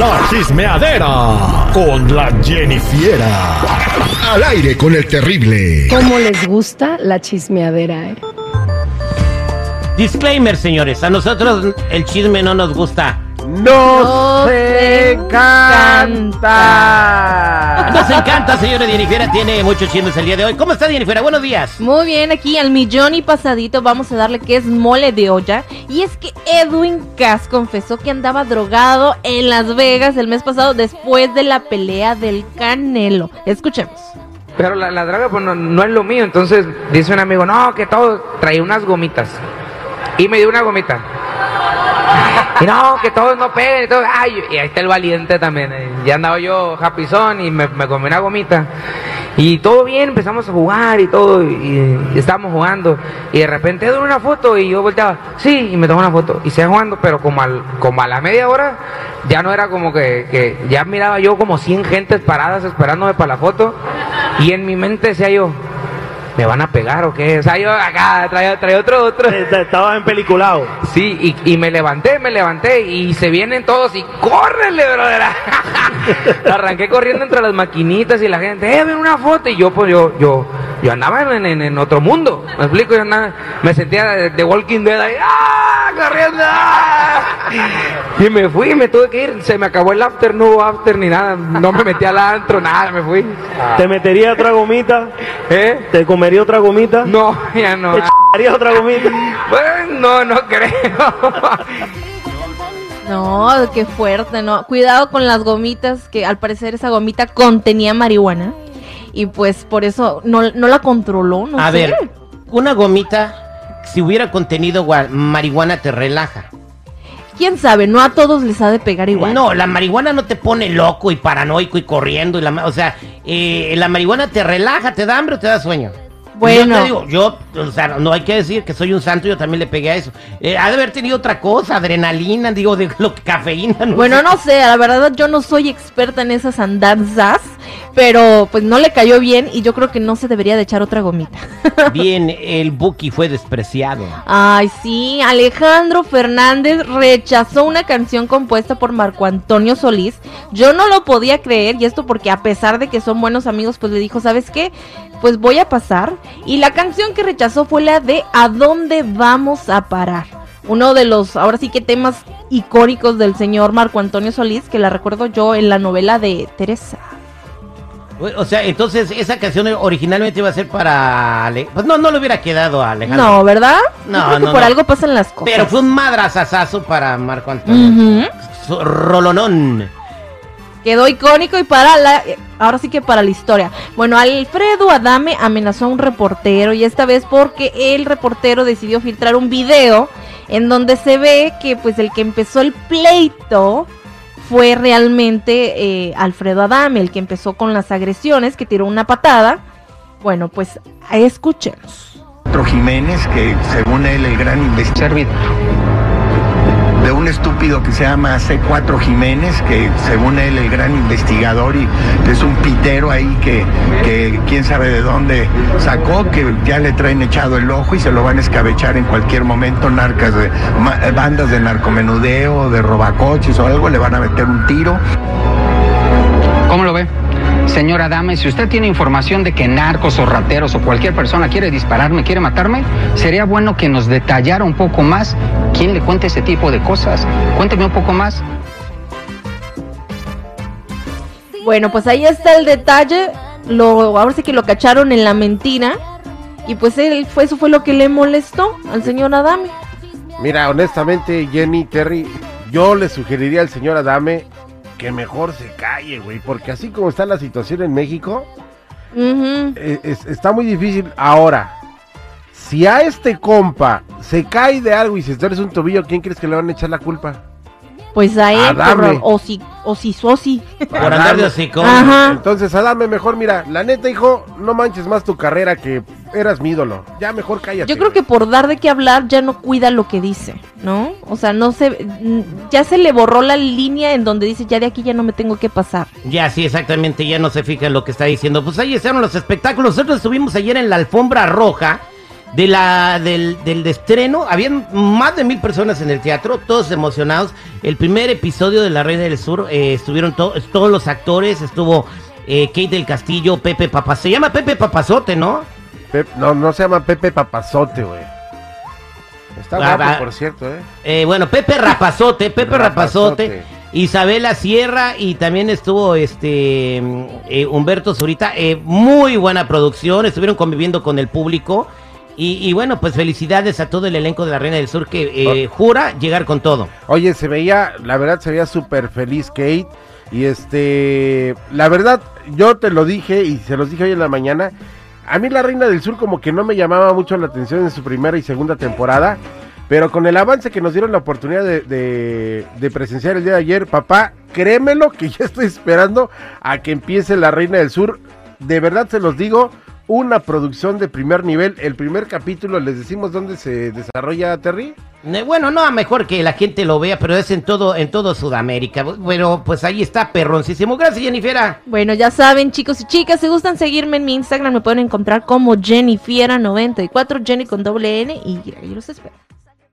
La chismeadera con la Jennifiera. Al aire con el terrible. ¿Cómo les gusta la chismeadera, eh? Disclaimer, señores, a nosotros el chisme no nos gusta. No, No se te canta. Nos encanta, señora Jennifer, tiene muchos chismes el día de hoy. ¿Cómo está Jennifer? Buenos días. Muy bien, aquí al millón y pasadito vamos a darle que es mole de olla. Y es que Edwin Cass confesó que andaba drogado en Las Vegas el mes pasado después de la pelea del Canelo. Escuchemos. Pero la, la droga pues no, no es lo mío, entonces dice un amigo, no, que todo, traía unas gomitas. Y me dio una gomita. Y no, que todos no peguen. Y, todo. Ay, y ahí está el valiente también. eh. Ya andaba yo japizón y me, me comí una gomita. Y todo bien, empezamos a jugar y todo. Y, y estábamos jugando. Y de repente doy una foto y yo volteaba, sí, y me tomo una foto. Y seguía jugando, pero como, al, como a la media hora, ya no era como que, que ya miraba yo como 100 gentes paradas esperándome para la foto. Y en mi mente decía yo, ¿me van a pegar o qué? O sea, yo acá traía, traía otro, otro. Estabas en peliculado. Sí, y, y me levanté, me levanté y se vienen todos y córrele, brother. Arranqué corriendo entre las maquinitas y la gente, eh, ven una foto. Y yo, pues yo, yo, yo andaba en, en- en otro mundo. Me explico, yo andaba, me sentía de, de Walking Dead ahí, ¡ah! Corriendo, ¡ah! Y me fui, me tuve que ir. Se me acabó el after, no hubo after ni nada. No me metí al antro, nada, me fui. ¿Te metería otra gomita? ¿Eh? ¿Te comería otra gomita? No, ya no. ¿Te haría otra gomita? Bueno, no, no creo. No, qué fuerte, ¿no? Cuidado con las gomitas, que al parecer esa gomita contenía marihuana. Y pues por eso no, no la controló, no A sé. ver, una gomita, si hubiera contenido marihuana, te relaja. Quién sabe, no a todos les ha de pegar igual. No, la marihuana no te pone loco y paranoico y corriendo. Y la, o sea, eh, la marihuana te relaja, te da hambre o te da sueño. Bueno. Yo te digo, yo, o sea, no hay que decir que soy un santo, yo también le pegué a eso. Eh, ha de haber tenido otra cosa, adrenalina, digo, de lo que cafeína. No Bueno, sé. no sé, la verdad yo no soy experta en esas andanzas, pero pues no le cayó bien y yo creo que no se debería de echar otra gomita. Bien, el Buki fue despreciado. Ay, sí, Alejandro Fernández rechazó una canción compuesta por Marco Antonio Solís. Yo no lo podía creer y esto porque a pesar de que son buenos amigos, pues le dijo, ¿sabes qué? Pues voy a pasar. Y la canción que rechazó fue la de ¿A dónde vamos a parar? Uno de los, ahora sí que temas icónicos del señor Marco Antonio Solís, que la recuerdo yo en la novela de Teresa. O sea, entonces esa canción originalmente iba a ser para... Ale- Pues no, no le hubiera quedado a Alejandro. No, ¿verdad? No, Yo creo que no, por no. algo pasan las cosas. Pero fue un madrazazazo para Marco Antonio. Rolonón. Quedó icónico y para la. Ahora sí que para la historia. Bueno, Alfredo Adame amenazó a un reportero y esta vez porque el reportero decidió filtrar un video en donde se ve que pues el que empezó el pleito fue realmente eh, Alfredo Adame, el que empezó con las agresiones, que tiró una patada. Bueno, pues escuchemos. Otro Jiménez, que según él el gran investigador de un estúpido que se llama C4 Jiménez, que según él el gran investigador y es un pitero ahí que, quién sabe de dónde sacó, que ya le traen echado el ojo y se lo van a escabechar en cualquier momento, narcas de, ma- bandas de narcomenudeo, de robacoches o algo, le van a meter un tiro. ¿Cómo lo ve? Señora Dame, si usted tiene información de que narcos o rateros o cualquier persona quiere dispararme, quiere matarme, sería bueno que nos detallara un poco más quién le cuenta ese tipo de cosas. Cuénteme un poco más. Bueno, pues ahí está el detalle. Lo, ahora sí que lo cacharon en la mentira. Y pues él fue, eso fue lo que le molestó al señor Adame. Mira, honestamente, Jenny, Terry, yo le sugeriría al señor Adame que mejor se calle, güey, porque así como está la situación en México, eh, es- está muy difícil. Ahora, si a este compa se cae de algo y se torce un tobillo, ¿quién crees que le van a echar la culpa? Pues a él, Adame. por- o si, o si, sosi. Por andar de. Entonces, Adame, mejor, mira, la neta, hijo, no manches más tu carrera que eras mi ídolo. Ya mejor cállate. Yo creo que por dar de qué hablar ya no cuida lo que dice, ¿no? O sea, no se, mm, ya se le borró la línea en donde dice ya de aquí ya no me tengo que pasar. Ya, sí, exactamente, ya no se fija en lo que está diciendo. Pues ahí están los espectáculos. Nosotros estuvimos ayer en la alfombra roja de la, del, del estreno. Habían más de mil personas en el teatro, todos emocionados. El primer episodio de La Reina del Sur eh, estuvieron to- todos los actores, estuvo eh, Kate del Castillo, Pepe Papas. Se llama Pepe Papazote, ¿no? No, no se llama Pepe Papazote, güey. Está Ah, guapo, va. por cierto, ¿eh? Eh, bueno, Pepe Rapazote, Pepe Rapazote, Rapazote. Isabela Sierra y también estuvo este eh, Humberto Zurita. Eh, muy buena producción, estuvieron conviviendo con el público. Y, y bueno, pues felicidades a todo el elenco de la Reina del Sur que eh, jura llegar con todo. Oye, se veía, la verdad se veía súper feliz Kate. Y este, la verdad, yo te lo dije y se los dije hoy en la mañana. A mí la Reina del Sur como que no me llamaba mucho la atención en su primera y segunda temporada. Pero con el avance que nos dieron la oportunidad de, de- presenciar el día de ayer, papá, créemelo que ya estoy esperando a que empiece la Reina del Sur. De verdad se los digo, una producción de primer nivel. El primer capítulo, les decimos dónde se desarrolla Terry. Eh, Bueno, no, mejor que la gente lo vea, pero es en todo, en todo Sudamérica. Bueno, pues ahí está, perroncísimo. Gracias, Jennifer. Bueno, ya saben, chicos y chicas, si gustan seguirme en mi Instagram, me pueden encontrar como Jennifiera94, Jenny con doble N, y ahí los espero.